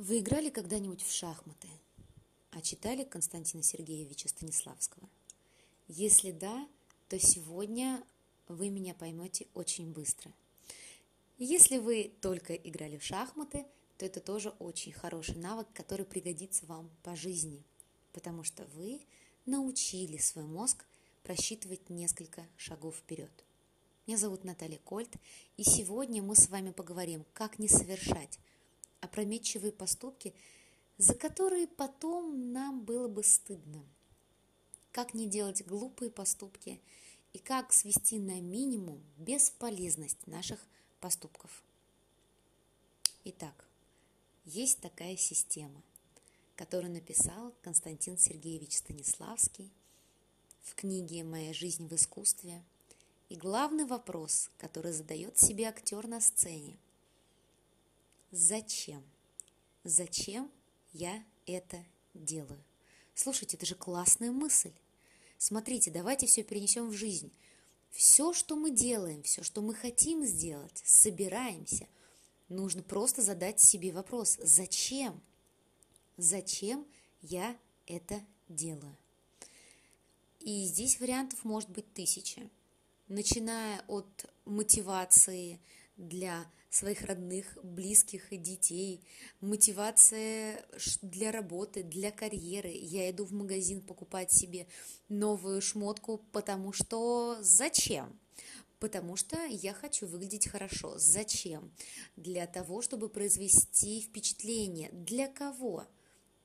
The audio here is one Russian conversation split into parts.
Вы играли когда-нибудь в шахматы? А читали Константина Сергеевича Станиславского? Если да, то сегодня вы меня поймете очень быстро. Если вы только играли в шахматы, то это тоже очень хороший навык, который пригодится вам по жизни, потому что вы научили свой мозг просчитывать несколько шагов вперед. Меня зовут Наталья Кольт, и сегодня мы с вами поговорим, как не совершать опрометчивые поступки, за которые потом нам было бы стыдно. Как не делать глупые поступки и как свести на минимум бесполезность наших поступков. Итак, есть такая система, которую написал Константин Сергеевич Станиславский в книге «Моя жизнь в искусстве». И главный вопрос, который задает себе актер на сцене – Зачем? Зачем я это делаю? Слушайте, это же классная мысль. Смотрите, давайте все перенесем в жизнь. Все, что мы делаем, все, что мы хотим сделать, собираемся, нужно просто задать себе вопрос, зачем? Зачем я это делаю? И здесь вариантов может быть тысяча. Начиная от мотивации для своих родных, близких и детей, мотивация для работы, для карьеры. Я иду в магазин покупать себе новую шмотку, потому что зачем? Потому что я хочу выглядеть хорошо. Зачем? Для того, чтобы произвести впечатление. Для кого?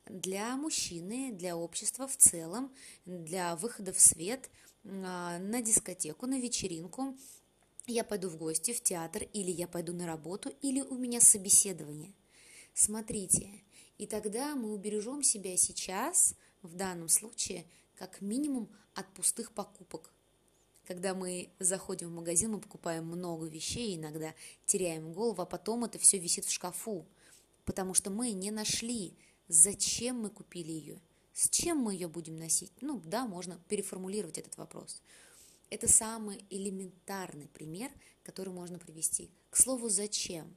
Для мужчины, для общества в целом, для выхода в свет, а, на дискотеку, на вечеринку, я пойду в гости, в театр, или я пойду на работу, или у меня собеседование. Смотрите, и тогда мы убережем себя сейчас, в данном случае, как минимум от пустых покупок. Когда мы заходим в магазин, мы покупаем много вещей, иногда теряем голову, а потом это все висит в шкафу, потому что мы не нашли, зачем мы купили ее, с чем мы ее будем носить. Ну да, можно переформулировать этот вопрос. Это самый элементарный пример, который можно привести. К слову, зачем?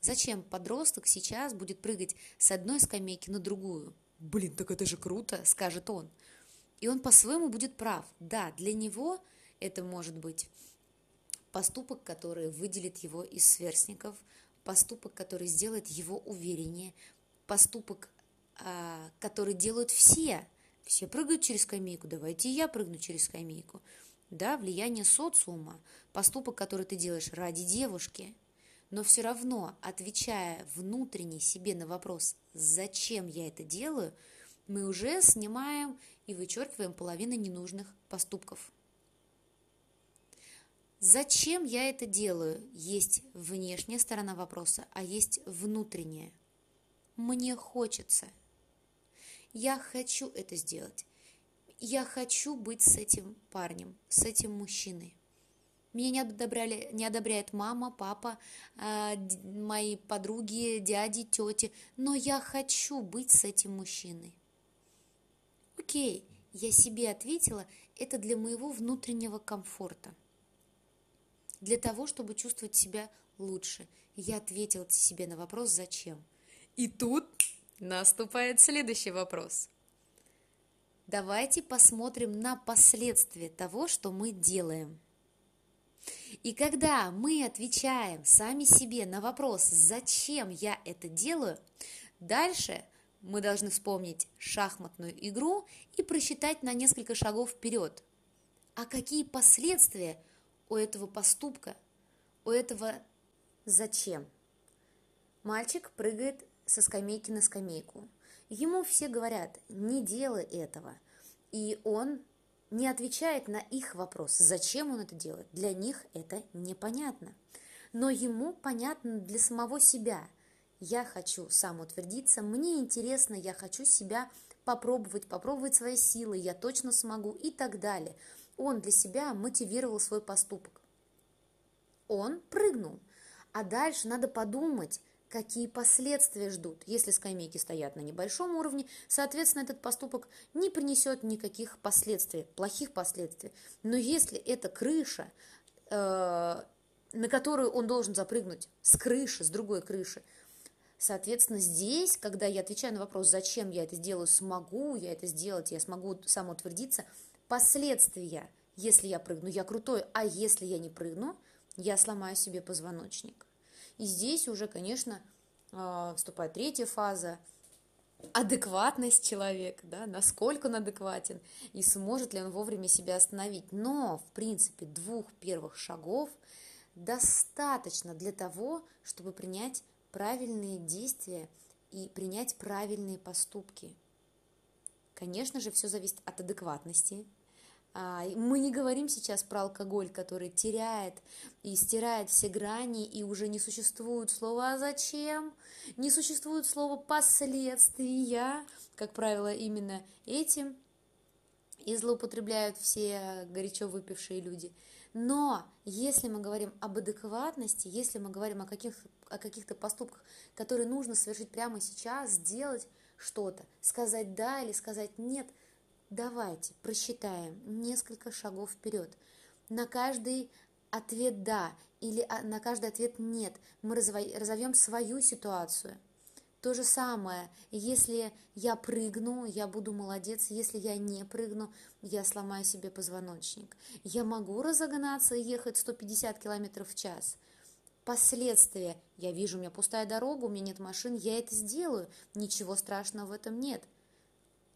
Зачем подросток сейчас будет прыгать с одной скамейки на другую? Блин, так это же круто, скажет он. И он по-своему будет прав. Да, для него это может быть поступок, который выделит его из сверстников, поступок, который сделает его увереннее, поступок, а, который делают все. Все прыгают через скамейку, давайте и я прыгну через скамейку да, влияние социума, поступок, который ты делаешь ради девушки, но все равно, отвечая внутренне себе на вопрос, зачем я это делаю, мы уже снимаем и вычеркиваем половину ненужных поступков. Зачем я это делаю? Есть внешняя сторона вопроса, а есть внутренняя. Мне хочется. Я хочу это сделать я хочу быть с этим парнем, с этим мужчиной. Меня не, одобряли, не одобряет мама, папа, э, мои подруги, дяди, тети, но я хочу быть с этим мужчиной. Окей, я себе ответила, это для моего внутреннего комфорта. Для того, чтобы чувствовать себя лучше. Я ответила себе на вопрос «Зачем?». И тут наступает следующий вопрос – давайте посмотрим на последствия того, что мы делаем. И когда мы отвечаем сами себе на вопрос, зачем я это делаю, дальше мы должны вспомнить шахматную игру и просчитать на несколько шагов вперед. А какие последствия у этого поступка, у этого зачем? Мальчик прыгает со скамейки на скамейку. Ему все говорят, не делай этого. И он не отвечает на их вопрос, зачем он это делает. Для них это непонятно. Но ему понятно для самого себя. Я хочу самоутвердиться, мне интересно, я хочу себя попробовать, попробовать свои силы, я точно смогу и так далее. Он для себя мотивировал свой поступок. Он прыгнул. А дальше надо подумать, какие последствия ждут. Если скамейки стоят на небольшом уровне, соответственно, этот поступок не принесет никаких последствий, плохих последствий. Но если это крыша, э, на которую он должен запрыгнуть с крыши, с другой крыши, Соответственно, здесь, когда я отвечаю на вопрос, зачем я это сделаю, смогу я это сделать, я смогу самоутвердиться, последствия, если я прыгну, я крутой, а если я не прыгну, я сломаю себе позвоночник. И здесь уже, конечно, а, вступает третья фаза, адекватность человека, да, насколько он адекватен и сможет ли он вовремя себя остановить. Но, в принципе, двух первых шагов достаточно для того, чтобы принять правильные действия и принять правильные поступки. Конечно же, все зависит от адекватности, мы не говорим сейчас про алкоголь, который теряет и стирает все грани, и уже не существует слова «а зачем?», не существует слова «последствия», как правило, именно этим и злоупотребляют все горячо выпившие люди. Но если мы говорим об адекватности, если мы говорим о, каких, о каких-то поступках, которые нужно совершить прямо сейчас, сделать что-то, сказать «да» или сказать «нет», – Давайте просчитаем несколько шагов вперед. На каждый ответ «да» или а, на каждый ответ «нет» мы разовьем свою ситуацию. То же самое, если я прыгну, я буду молодец, если я не прыгну, я сломаю себе позвоночник. Я могу разогнаться и ехать 150 км в час. Последствия. Я вижу, у меня пустая дорога, у меня нет машин, я это сделаю. Ничего страшного в этом нет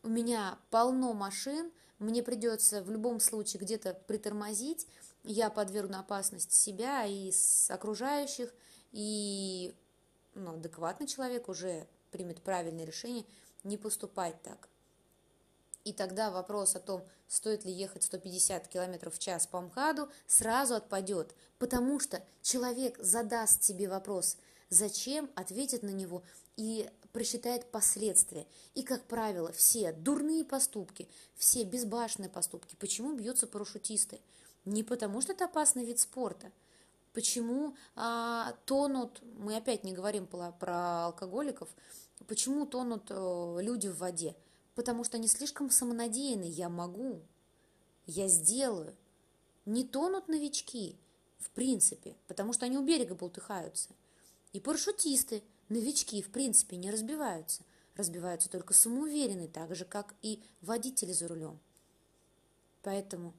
у меня полно машин, мне придется в любом случае где-то притормозить, я подвергну опасность себя и окружающих, и ну, адекватный человек уже примет правильное решение не поступать так. И тогда вопрос о том, стоит ли ехать 150 км в час по МКАДу, сразу отпадет, потому что человек задаст себе вопрос, зачем, ответит на него и просчитает последствия. И, как правило, все дурные поступки, все безбашенные поступки, почему бьются парашютисты? Не потому, что это опасный вид спорта. Почему а, тонут, мы опять не говорим про, алкоголиков, почему тонут а, люди в воде? Потому что они слишком самонадеянны, я могу, я сделаю. Не тонут новички, в принципе, потому что они у берега болтыхаются. И парашютисты – Новички, в принципе, не разбиваются. Разбиваются только самоуверенные, так же, как и водители за рулем. Поэтому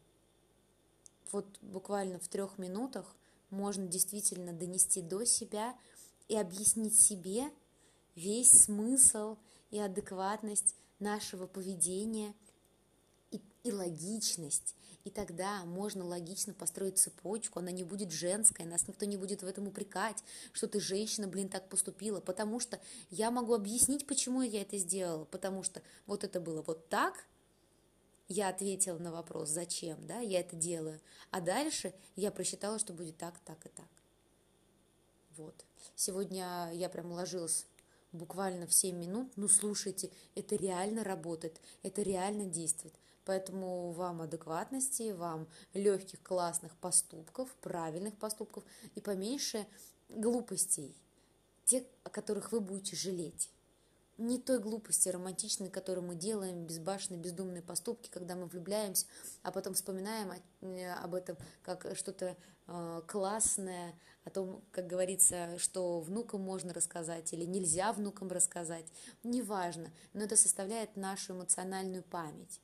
вот буквально в трех минутах можно действительно донести до себя и объяснить себе весь смысл и адекватность нашего поведения и, и логичность и тогда можно логично построить цепочку, она не будет женская, нас никто не будет в этом упрекать, что ты женщина, блин, так поступила, потому что я могу объяснить, почему я это сделала, потому что вот это было вот так, я ответила на вопрос, зачем, да, я это делаю, а дальше я просчитала, что будет так, так и так. Вот. Сегодня я прям ложилась буквально в 7 минут, ну слушайте, это реально работает, это реально действует. Поэтому вам адекватности, вам легких классных поступков, правильных поступков и поменьше глупостей, тех, о которых вы будете жалеть. Не той глупости романтичной, которую мы делаем, безбашенные, бездумные поступки, когда мы влюбляемся, а потом вспоминаем э, об этом как что-то э, классное, о том, как говорится, что внукам можно рассказать или нельзя внукам рассказать. Неважно, но это составляет нашу эмоциональную память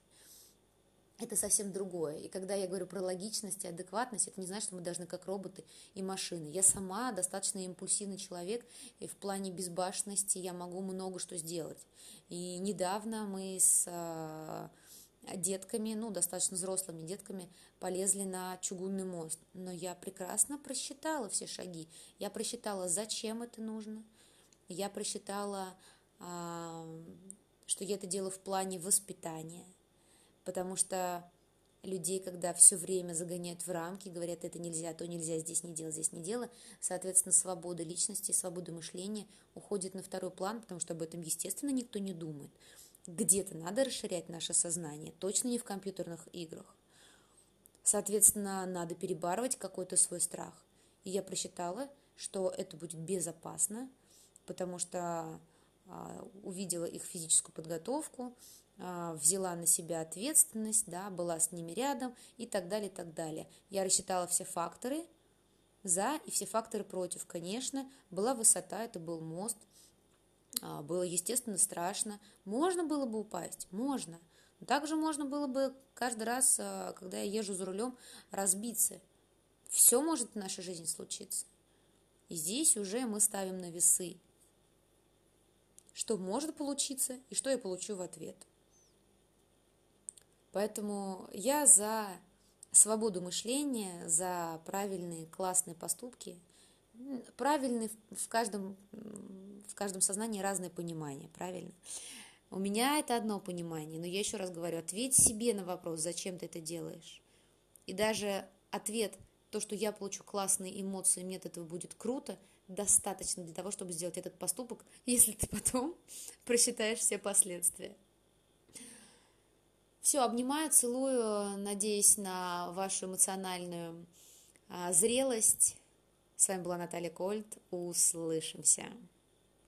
это совсем другое. И когда я говорю про логичность и адекватность, это не значит, что мы должны как роботы и машины. Я сама достаточно импульсивный человек, и в плане безбашенности я могу много что сделать. И недавно мы с а, детками, ну, достаточно взрослыми детками, полезли на чугунный мост. Но я прекрасно просчитала все шаги. Я просчитала, зачем это нужно. Я просчитала, а, что я это делаю в плане воспитания потому что людей, когда все время загоняют в рамки, говорят, это нельзя, то нельзя, здесь не дело, здесь не дело, соответственно, свобода личности, свобода мышления уходит на второй план, потому что об этом, естественно, никто не думает. Где-то надо расширять наше сознание, точно не в компьютерных играх. Соответственно, надо перебарывать какой-то свой страх. И я просчитала, что это будет безопасно, потому что а, увидела их физическую подготовку, взяла на себя ответственность, да, была с ними рядом и так далее, и так далее. Я рассчитала все факторы за и все факторы против. Конечно, была высота, это был мост, А, было, естественно, страшно. Можно было бы упасть? Можно. Но также можно было бы каждый раз, а, когда я езжу за рулем, разбиться. Все может в нашей жизни случиться. И здесь уже мы ставим на весы, что может получиться и что я получу в ответ. Поэтому я за свободу мышления, за правильные, классные поступки. Правильные в каждом, в каждом сознании разное понимание, правильно? У меня это одно понимание, но я еще раз говорю, ответь себе на вопрос, зачем ты это делаешь. И даже ответ – то, что я получу классные эмоции, мне от этого будет круто, достаточно для того, чтобы сделать этот поступок, если ты потом просчитаешь все последствия. Все, обнимаю, целую, надеюсь на вашу эмоциональную а, зрелость. С вами была Наталья Кольт. Услышимся.